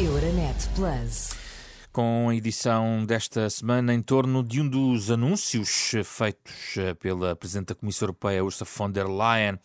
Euronet Plus. Com a edição desta semana em torno de um dos anúncios feitos pela Presidente da Comissão Europeia, Ursula von der Leyen,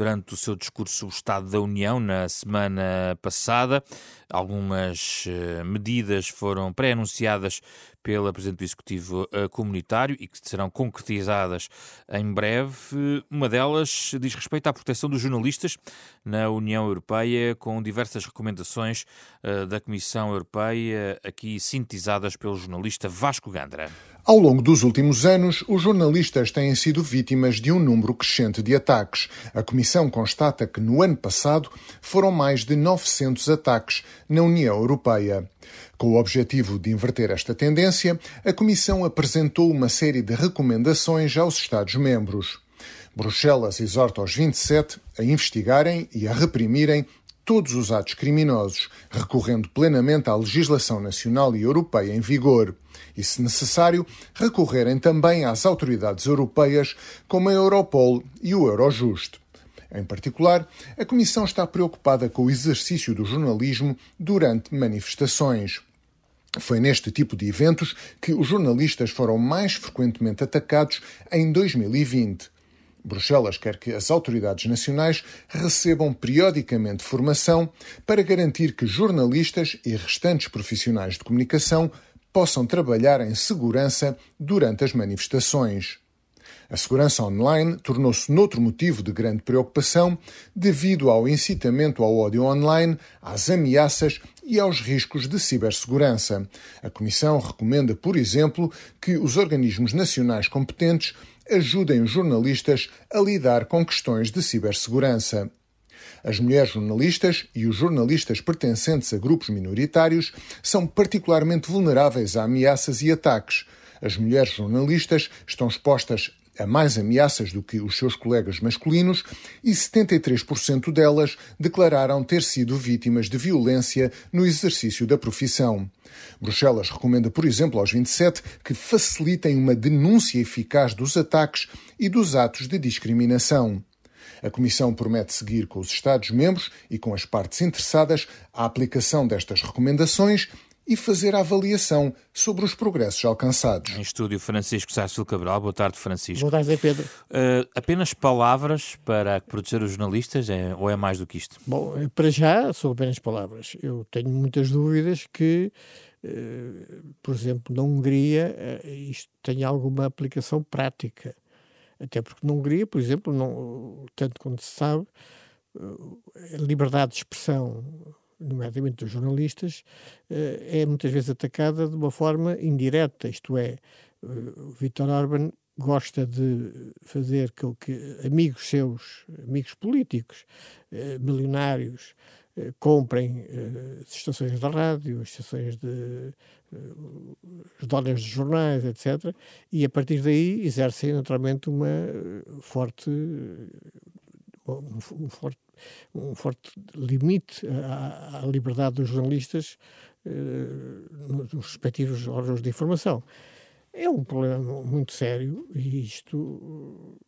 durante o seu discurso do Estado da União na semana passada. Algumas eh, medidas foram pré-anunciadas pela Presidente do Executivo eh, Comunitário e que serão concretizadas em breve. Uma delas diz respeito à proteção dos jornalistas na União Europeia, com diversas recomendações eh, da Comissão Europeia, aqui sintetizadas pelo jornalista Vasco Gandra. Ao longo dos últimos anos, os jornalistas têm sido vítimas de um número crescente de ataques. A Comissão constata que no ano passado foram mais de 900 ataques na União Europeia. Com o objetivo de inverter esta tendência, a Comissão apresentou uma série de recomendações aos Estados-membros. Bruxelas exorta os 27 a investigarem e a reprimirem todos os atos criminosos, recorrendo plenamente à legislação nacional e europeia em vigor. E, se necessário, recorrerem também às autoridades europeias, como a Europol e o Eurojust. Em particular, a Comissão está preocupada com o exercício do jornalismo durante manifestações. Foi neste tipo de eventos que os jornalistas foram mais frequentemente atacados em 2020. Bruxelas quer que as autoridades nacionais recebam periodicamente formação para garantir que jornalistas e restantes profissionais de comunicação possam trabalhar em segurança durante as manifestações. A segurança online tornou-se noutro motivo de grande preocupação devido ao incitamento ao ódio online, às ameaças e aos riscos de cibersegurança. A Comissão recomenda, por exemplo, que os organismos nacionais competentes ajudem os jornalistas a lidar com questões de cibersegurança. As mulheres jornalistas e os jornalistas pertencentes a grupos minoritários são particularmente vulneráveis a ameaças e ataques. As mulheres jornalistas estão expostas a mais ameaças do que os seus colegas masculinos e 73% delas declararam ter sido vítimas de violência no exercício da profissão. Bruxelas recomenda, por exemplo, aos 27 que facilitem uma denúncia eficaz dos ataques e dos atos de discriminação. A Comissão promete seguir com os Estados-membros e com as partes interessadas a aplicação destas recomendações e fazer a avaliação sobre os progressos alcançados. Em estúdio, Francisco Sárcio Cabral. Boa tarde, Francisco. Boa tarde, Pedro. Uh, apenas palavras para proteger os jornalistas é, ou é mais do que isto? Bom, para já são apenas palavras. Eu tenho muitas dúvidas que, uh, por exemplo, na Hungria uh, isto tenha alguma aplicação prática. Até porque na Hungria, por exemplo, não, tanto quanto se sabe, a liberdade de expressão, nomeadamente dos jornalistas, é muitas vezes atacada de uma forma indireta, isto é, o Vítor Orban gosta de fazer com que amigos seus, amigos políticos, milionários, comprem as estações da rádio, as estações de os dólares de jornais, etc. E a partir daí exercem naturalmente uma forte um, forte, um forte limite à, à liberdade dos jornalistas nos respectivos órgãos de informação. É um problema muito sério e isto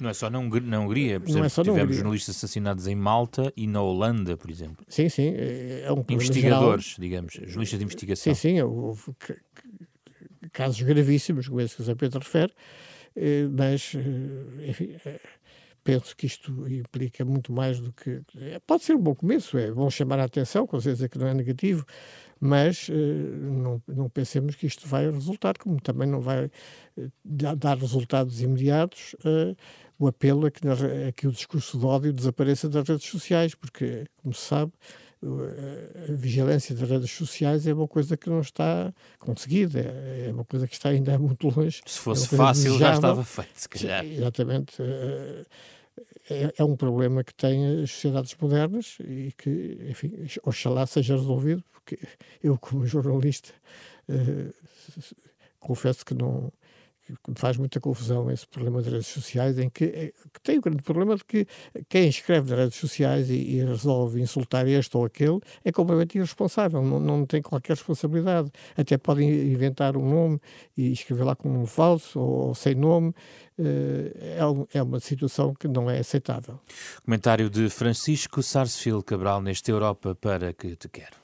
não é só na, Hungria, na Hungria por exemplo, é tivemos Hungria. jornalistas assassinados em Malta e na Holanda, por exemplo. Sim, sim, é, é um Investigadores, geral. digamos, jornalistas de investigação. Sim, sim, houve casos gravíssimos, como esse que o Zé Pedro refere, eh, mas, eh, enfim, eh, penso que isto implica muito mais do que. Pode ser um bom começo, é bom chamar a atenção, com certeza que não é negativo, mas não, não pensemos que isto vai resultar, como também não vai dar resultados imediatos o apelo a que, a que o discurso de ódio desapareça das redes sociais, porque, como se sabe, a vigilância das redes sociais é uma coisa que não está conseguida, é uma coisa que está ainda muito longe. Se fosse é fácil, já estava feito, se calhar. Exatamente. Eh, é, é, um problema que têm as sociedades modernas e que, enfim, oxalá seja resolvido, porque eu, como jornalista, uh, confesso que não que me faz muita confusão esse problema das redes sociais, em que, eh, que, tem o grande problema de que quem escreve nas redes sociais e, e resolve insultar este ou aquele é completamente irresponsável, não, não tem qualquer responsabilidade. Até podem inventar um nome e escrever lá como um falso ou, ou sem nome. Eh, é, é uma situação que não é aceitável. Comentário de Francisco Sarsfield Cabral neste Europa para que te quero.